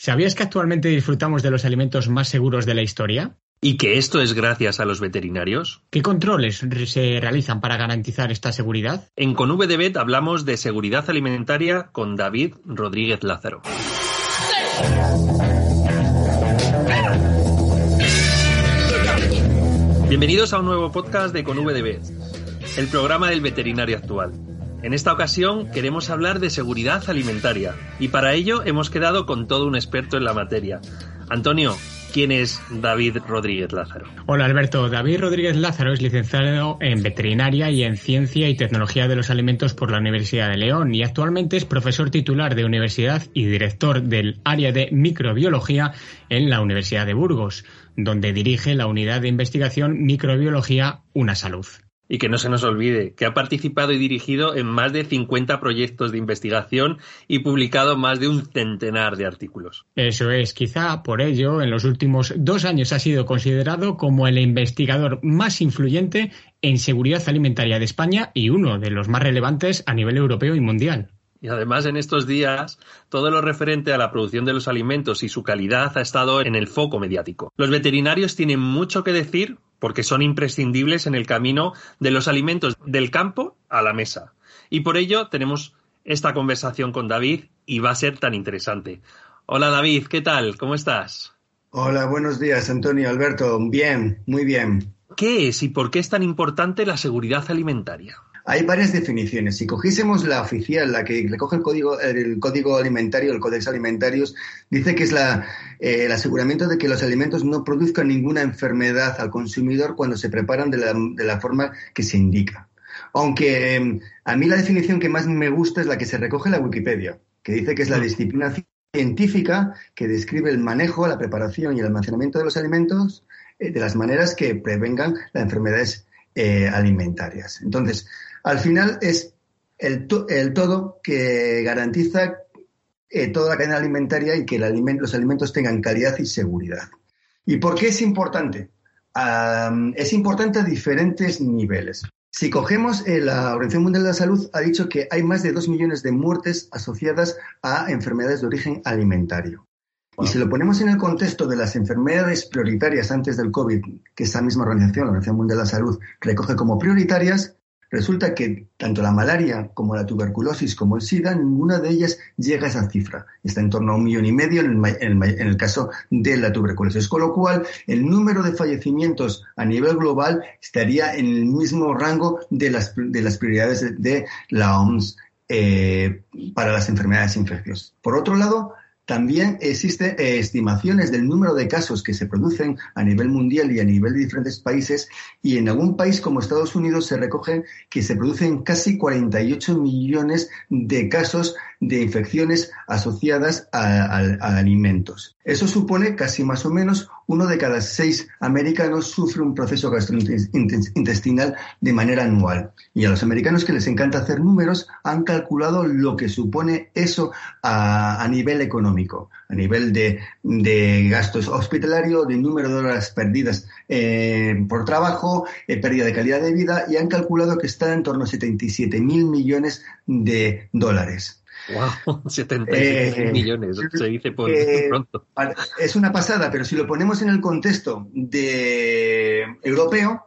¿Sabías que actualmente disfrutamos de los alimentos más seguros de la historia? ¿Y que esto es gracias a los veterinarios? ¿Qué controles se realizan para garantizar esta seguridad? En Con VDBet hablamos de seguridad alimentaria con David Rodríguez Lázaro. Bienvenidos a un nuevo podcast de Con VDBet, el programa del veterinario actual. En esta ocasión queremos hablar de seguridad alimentaria y para ello hemos quedado con todo un experto en la materia. Antonio, ¿quién es David Rodríguez Lázaro? Hola Alberto, David Rodríguez Lázaro es licenciado en veterinaria y en ciencia y tecnología de los alimentos por la Universidad de León y actualmente es profesor titular de universidad y director del área de microbiología en la Universidad de Burgos, donde dirige la unidad de investigación Microbiología Una Salud. Y que no se nos olvide que ha participado y dirigido en más de 50 proyectos de investigación y publicado más de un centenar de artículos. Eso es, quizá por ello en los últimos dos años ha sido considerado como el investigador más influyente en seguridad alimentaria de España y uno de los más relevantes a nivel europeo y mundial. Y además en estos días todo lo referente a la producción de los alimentos y su calidad ha estado en el foco mediático. Los veterinarios tienen mucho que decir porque son imprescindibles en el camino de los alimentos del campo a la mesa. Y por ello tenemos esta conversación con David y va a ser tan interesante. Hola David, ¿qué tal? ¿Cómo estás? Hola, buenos días, Antonio, Alberto. Bien, muy bien. ¿Qué es y por qué es tan importante la seguridad alimentaria? Hay varias definiciones. Si cogiésemos la oficial, la que recoge el código, el código alimentario, el Codex Alimentarius, dice que es la, eh, el aseguramiento de que los alimentos no produzcan ninguna enfermedad al consumidor cuando se preparan de la, de la forma que se indica. Aunque em, a mí la definición que más me gusta es la que se recoge en la Wikipedia, que dice que es la disciplina científica que describe el manejo, la preparación y el almacenamiento de los alimentos eh, de las maneras que prevengan las enfermedades eh, alimentarias. Entonces, al final es el, todo que garantiza eh, toda la cadena alimentaria y que los alimentos tengan calidad y seguridad. ¿Y por qué es importante? es importante a diferentes niveles. Si cogemos eh, la Organización Mundial de la Salud, ha dicho que hay más de dos millones de muertes asociadas a enfermedades de origen alimentario. Y si lo ponemos en el contexto de las enfermedades prioritarias antes del COVID, que esa misma organización, la Organización Mundial de la Salud, recoge como prioritarias, Resulta que tanto la malaria como la tuberculosis como el SIDA, ninguna de ellas llega a esa cifra. Está en torno a un millón y medio en el, caso de la tuberculosis. Con lo cual, el número de fallecimientos a nivel global estaría en el mismo rango de las, de las prioridades de, la OMS eh, para las enfermedades infecciosas. Por otro lado, también existen eh, estimaciones del número de casos que se producen a nivel mundial y a nivel de diferentes países y en algún país como Estados Unidos se recogen que se producen casi 48 millones de casos de infecciones asociadas a, alimentos. Eso supone casi más o menos uno de cada seis americanos sufre un proceso gastrointestinal de manera anual. Y a los americanos que les encanta hacer números han calculado lo que supone eso a, nivel económico, a nivel de, gastos hospitalarios, de número de horas perdidas eh, por trabajo, eh, pérdida de calidad de vida, y han calculado que está en torno a 77 mil millones de dólares. Wow, 77 eh, millones, se dice por eh, pronto. Es una pasada, pero si lo ponemos en el contexto de europeo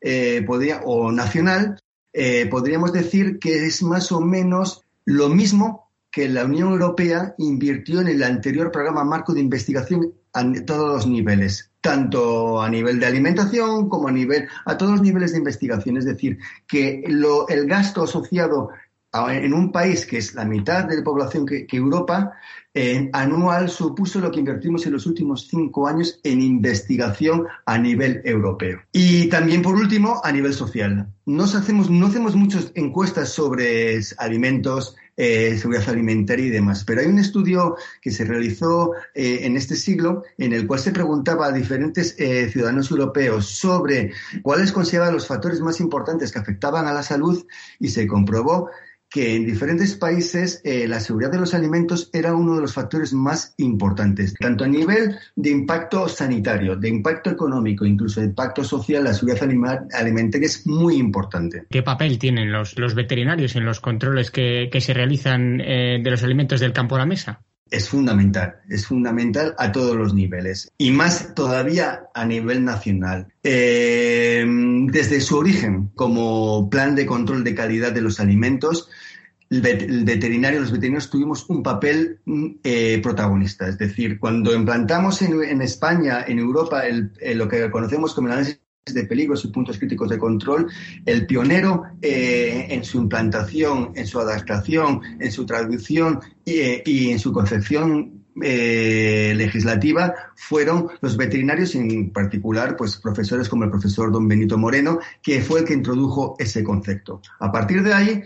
eh, podría, o nacional, podríamos decir que es más o menos lo mismo que la Unión Europea invirtió en el anterior programa marco de investigación a todos los niveles, tanto a nivel de alimentación como a nivel a todos los niveles de investigación. Es decir, que lo, el gasto asociado en un país que es la mitad de la población que, Europa, eh, anual supuso lo que invertimos en los últimos cinco años en investigación a nivel europeo. Y también, por último, a nivel social. Nos hacemos, no hacemos muchas encuestas sobre alimentos, eh, seguridad alimentaria y demás. Pero hay un estudio que se realizó eh, en este siglo en el cual se preguntaba a diferentes ciudadanos europeos sobre cuáles consideraban los factores más importantes que afectaban a la salud y se comprobó que en diferentes países eh, la seguridad de los alimentos era uno de los factores más importantes, tanto a nivel de impacto sanitario, de impacto económico, incluso de impacto social, la seguridad alimentaria es muy importante. ¿Qué papel tienen los, los veterinarios en los controles que, se realizan eh, de los alimentos del campo a la mesa? Es fundamental, es fundamental a todos los niveles y más todavía a nivel nacional. Eh, desde su origen como plan de control de calidad de los alimentos, el veterinario, los veterinarios tuvimos un papel eh, protagonista. Es decir, cuando implantamos en, España, en Europa, lo que conocemos como el análisis de peligros y puntos críticos de control, el pionero eh, en su implantación, en su adaptación, en su traducción y, eh, en su concepción eh, legislativa fueron los veterinarios, en particular, pues profesores como el profesor don Benito Moreno, que fue el que introdujo ese concepto. A partir de ahí,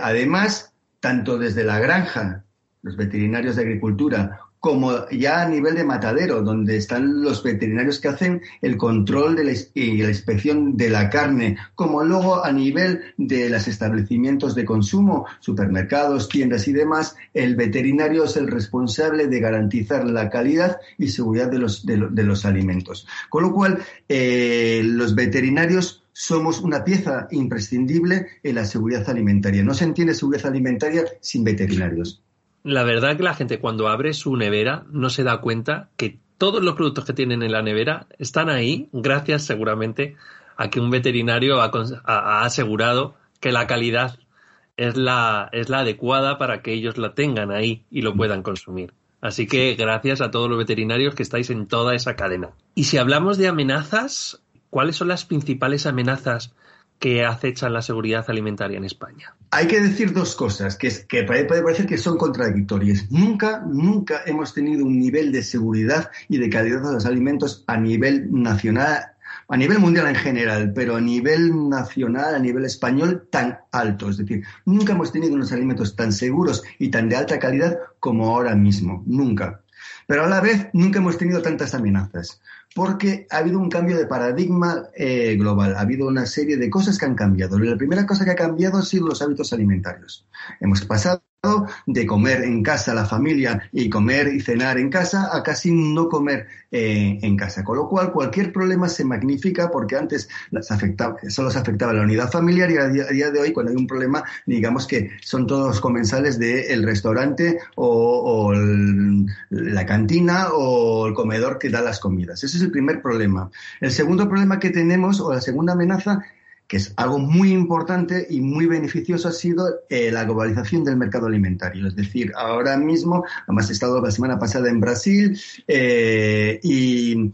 además, tanto desde la granja, los veterinarios de agricultura, como ya a nivel de matadero, donde están los veterinarios que hacen el control y la inspección de la carne, como luego a nivel de los establecimientos de consumo, supermercados, tiendas y demás, el veterinario es el responsable de garantizar la calidad y seguridad de los, de, los alimentos. Con lo cual, eh, los veterinarios somos una pieza imprescindible en la seguridad alimentaria. No se entiende seguridad alimentaria sin veterinarios la verdad que la gente cuando abre su nevera no se da cuenta que todos los productos que tienen en la nevera están ahí gracias seguramente a que un veterinario ha, asegurado que la calidad es la, es la adecuada para que ellos la tengan ahí y lo puedan consumir. Así que gracias a todos los veterinarios que estáis en toda esa cadena. Y si hablamos de amenazas, ¿cuáles son las principales amenazas que acechan la seguridad alimentaria en España. Hay que decir dos cosas que, que puede parecer que son contradictorias. Nunca, nunca hemos tenido un nivel de seguridad y de calidad de los alimentos a nivel nacional, a nivel mundial en general, pero a nivel nacional, a nivel español, tan alto. Es decir, nunca hemos tenido unos alimentos tan seguros y tan de alta calidad como ahora mismo. Nunca. Pero a la vez nunca hemos tenido tantas amenazas, porque ha habido un cambio de paradigma eh, global, ha habido una serie de cosas que han cambiado. La primera cosa que ha cambiado han sido los hábitos alimentarios. Hemos pasado de comer en casa la familia y comer y cenar en casa a casi no comer eh, en casa. Con lo cual, cualquier problema se magnifica porque antes las afectaba, solo se afectaba la unidad familiar y a día, de hoy, cuando hay un problema, digamos que son todos comensales del restaurante o, la cantina o el comedor que da las comidas. El primer problema. El segundo problema que tenemos, o la segunda amenaza, que es algo muy importante y muy beneficioso ha sido eh, la globalización del mercado alimentario. Es decir, ahora mismo, además he estado la semana pasada en Brasil eh, y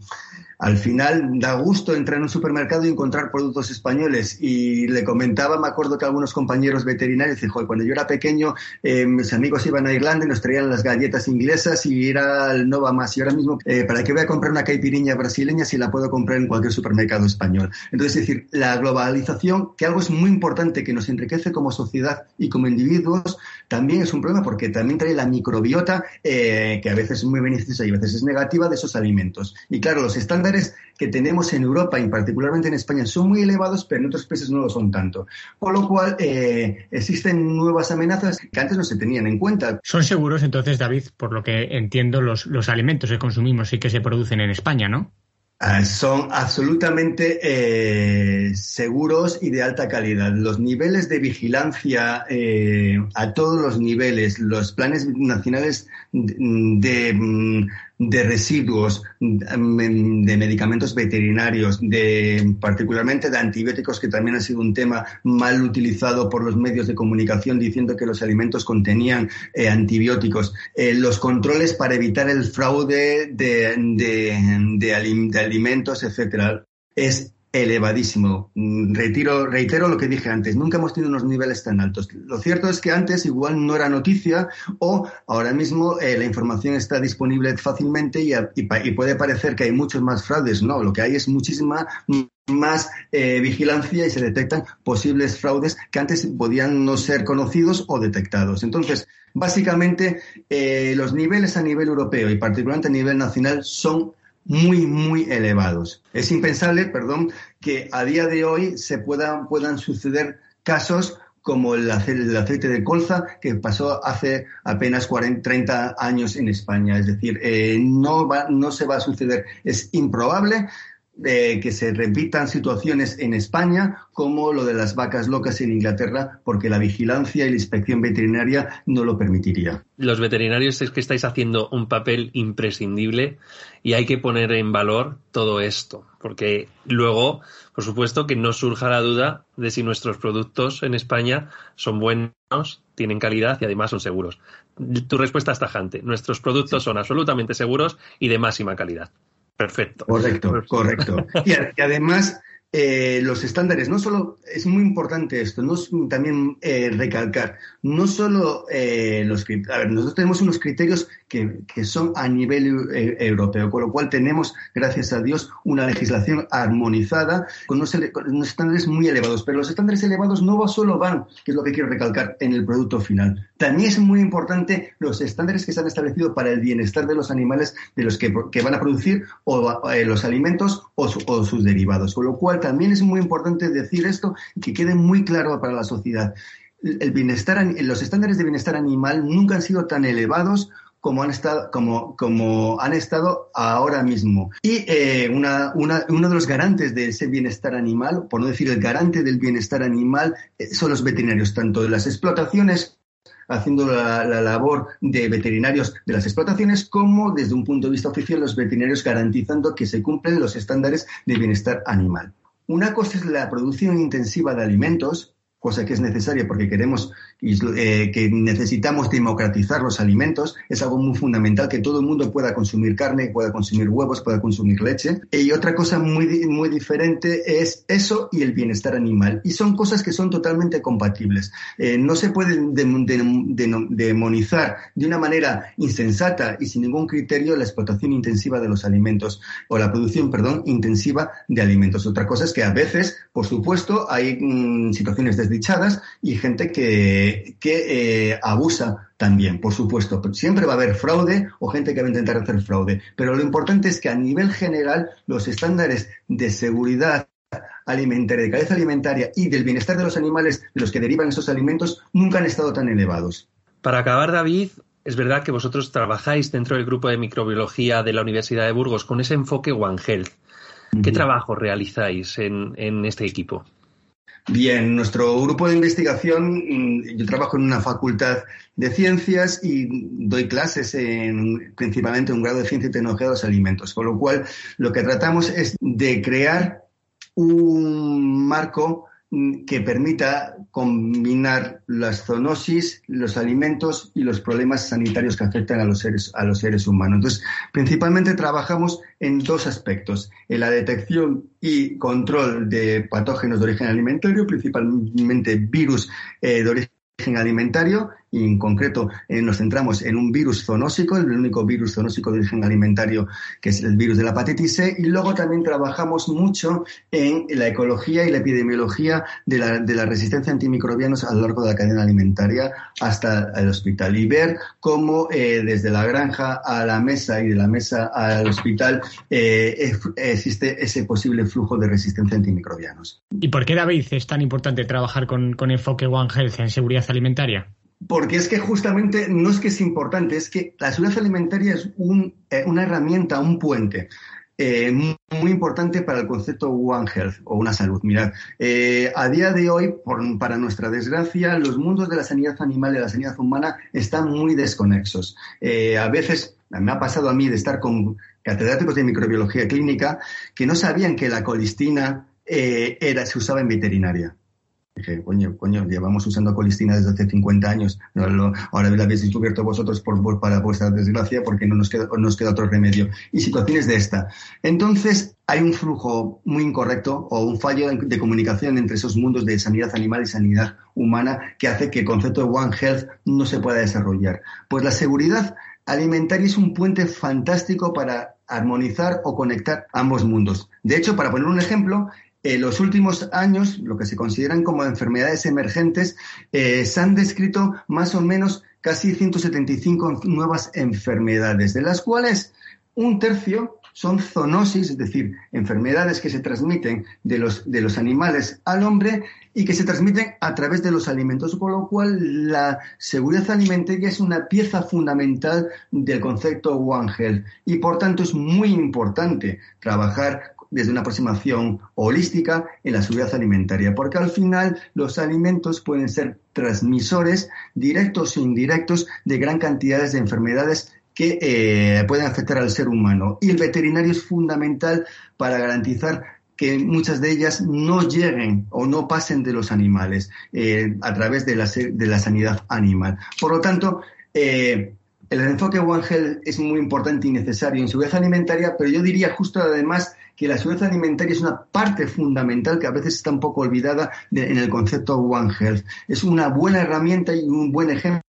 al final da gusto entrar en un supermercado y encontrar productos españoles. Y le comentaba, me acuerdo que algunos compañeros veterinarios dicen, cuando yo era pequeño, eh, mis amigos iban a Irlanda y nos traían las galletas inglesas y era el no va más. Y ahora mismo, eh, ¿para qué voy a comprar una caipiriña brasileña si la puedo comprar en cualquier supermercado español? Entonces, es decir, la globalización, que algo es muy importante, que nos enriquece como sociedad y como individuos, también es un problema porque también trae la microbiota, eh, que a veces es muy beneficiosa y a veces es negativa, de esos alimentos. Y claro, los estándares que tenemos en Europa y particularmente en España son muy elevados, pero en otros países no lo son tanto. Por lo cual eh, existen nuevas amenazas que antes no se tenían en cuenta. Son seguros entonces, David, por lo que entiendo, los, los alimentos que consumimos y que se producen en España, ¿no? Ah, son absolutamente eh, seguros y de alta calidad. Los niveles de vigilancia eh, a todos los niveles, los planes nacionales de, mm, de residuos, mm, de medicamentos veterinarios, de particularmente de antibióticos, que también ha sido un tema mal utilizado por los medios de comunicación diciendo que los alimentos contenían eh, antibióticos, eh, los controles para evitar el fraude de, de, de, alimentos, etcétera. Es elevadísimo. Mm, retiro, reitero lo que dije antes, nunca hemos tenido unos niveles tan altos. Lo cierto es que antes igual no era noticia o ahora mismo eh, la información está disponible fácilmente y, puede parecer que hay muchos más fraudes. No, lo que hay es muchísima más eh, vigilancia y se detectan posibles fraudes que antes podían no ser conocidos o detectados. Entonces, básicamente, eh, los niveles a nivel europeo y particularmente a nivel nacional son muy, muy elevados. Es impensable, perdón, que a día de hoy se puedan, puedan suceder casos como el, aceite de colza que pasó hace apenas 40, 30 años en España. Es decir, eh, no, va, no se va a suceder. Es improbable de que se repitan situaciones en España como lo de las vacas locas en Inglaterra, porque la vigilancia y la inspección veterinaria no lo permitiría. Los veterinarios es que estáis haciendo un papel imprescindible y hay que poner en valor todo esto, porque luego, por supuesto, que no surja la duda de si nuestros productos en España son buenos, tienen calidad y además son seguros. Tu respuesta es tajante. Nuestros productos son absolutamente seguros y de máxima calidad. Perfecto. Correcto, correcto. Y, además, eh, los estándares, no solo, es muy importante esto, no también eh, recalcar, no solo eh, los a ver, nosotros tenemos unos criterios que, que son a nivel europeo, con lo cual tenemos, gracias a Dios, una legislación armonizada con unos, estándares muy elevados, pero los estándares elevados no solo van, que es lo que quiero recalcar, en el producto final. También es muy importante los estándares que se han establecido para el bienestar de los animales de los que, que van a producir o, los alimentos o, o sus derivados, con lo cual también es muy importante decir esto y que quede muy claro para la sociedad. El bienestar, los estándares de bienestar animal nunca han sido tan elevados como han estado, como, han estado ahora mismo. Y eh, una, uno de los garantes de ese bienestar animal, por no decir el garante del bienestar animal, eh, son los veterinarios, tanto de las explotaciones haciendo la, labor de veterinarios de las explotaciones, como desde un punto de vista oficial los veterinarios garantizando que se cumplen los estándares de bienestar animal. Una cosa es la producción intensiva de alimentos, cosa que es necesaria porque queremos eh, que necesitamos democratizar los alimentos, es algo muy fundamental que todo el mundo pueda consumir carne, pueda consumir huevos, pueda consumir leche. Y otra cosa muy, muy diferente es eso y el bienestar animal. Y son cosas que son totalmente compatibles. Eh, no se puede demonizar de una manera insensata y sin ningún criterio la explotación intensiva de los alimentos o la producción, perdón, intensiva de alimentos. Otra cosa es que a veces, por supuesto, hay mm, situaciones desdichadas y gente que que, eh, abusa también, por supuesto. Siempre va a haber fraude o gente que va a intentar hacer fraude. Pero lo importante es que a nivel general los estándares de seguridad alimentaria, de calidad alimentaria y del bienestar de los animales de los que derivan esos alimentos nunca han estado tan elevados. Para acabar, David, es verdad que vosotros trabajáis dentro del grupo de microbiología de la Universidad de Burgos con ese enfoque One Health. ¿Qué trabajo realizáis en este equipo? Bien, nuestro grupo de investigación, mm, yo trabajo en una facultad de ciencias y doy clases en principalmente un grado de ciencia y tecnología de los alimentos, con lo cual lo que tratamos es de crear un marco que permita combinar las zoonosis, los alimentos y los problemas sanitarios que afectan a los seres, a los seres humanos. Entonces, principalmente trabajamos en dos aspectos, en la detección y control de patógenos de origen alimentario, principalmente virus eh, de origen alimentario y en concreto eh, nos centramos en un virus zoonósico, el único virus zoonósico de origen alimentario que es el virus de la hepatitis C y luego también trabajamos mucho en la ecología y la epidemiología de la, resistencia a antimicrobianos a lo largo de la cadena alimentaria hasta el hospital y ver cómo eh, desde la granja a la mesa y de la mesa al hospital eh, existe ese posible flujo de resistencia a antimicrobianos. ¿Y por qué, David, es tan importante trabajar con, con enfoque One Health en seguridad alimentaria? Porque es que justamente no es que es importante, es que la seguridad alimentaria es eh, una herramienta, un puente. Eh, muy, importante para el concepto One Health o una salud. Mirad, eh, a día de hoy, para nuestra desgracia, los mundos de la sanidad animal y de la sanidad humana están muy desconexos. a veces me ha pasado a mí de estar con catedráticos de microbiología clínica que no sabían que la colistina era, se usaba en veterinaria Dije, coño, coño, llevamos usando colistina desde hace 50 años. ahora la habéis descubierto vosotros por, para vuestra desgracia porque no nos queda, nos queda otro remedio. Y situaciones de esta. Entonces, hay un flujo muy incorrecto o un fallo de comunicación entre esos mundos de sanidad animal y sanidad humana que hace que el concepto de One Health no se pueda desarrollar. Pues la seguridad alimentaria es un puente fantástico para armonizar o conectar ambos mundos. De hecho, para poner un ejemplo, en los últimos años, lo que se consideran como enfermedades emergentes, eh, se han descrito más o menos casi 175 nuevas enfermedades, de las cuales un tercio son zoonosis, es decir, enfermedades que se transmiten de los, de los animales al hombre y que se transmiten a través de los alimentos, con lo cual la seguridad alimentaria es una pieza fundamental del concepto One Health y por tanto es muy importante trabajar desde una aproximación holística en la seguridad alimentaria, porque al final los alimentos pueden ser transmisores directos e indirectos de gran cantidades de enfermedades que eh, pueden afectar al ser humano. Y el veterinario es fundamental para garantizar que muchas de ellas no lleguen o no pasen de los animales eh, a través de la, de la, sanidad animal. Por lo tanto, eh, el enfoque One Health es muy importante y necesario en seguridad alimentaria, pero yo diría justo además que la seguridad alimentaria es una parte fundamental que a veces está un poco olvidada en el concepto One Health. Es una buena herramienta y un buen ejemplo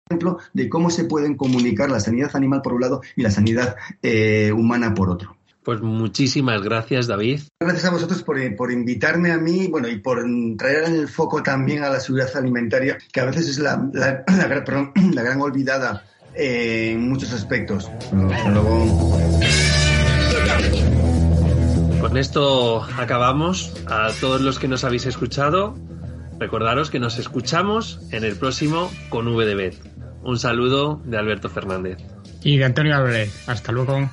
de cómo se pueden comunicar la sanidad animal por un lado y la sanidad eh, humana por otro. Pues muchísimas gracias, David. Gracias a vosotros por, invitarme a mí, bueno, y por traer en el foco también a la seguridad alimentaria, que a veces es la, gran olvidada eh, en muchos aspectos. Con esto acabamos. A todos los que nos habéis escuchado, recordaros que nos escuchamos en el próximo con VDB. Un saludo de Alberto Fernández. Y de Antonio Álvarez. Hasta luego.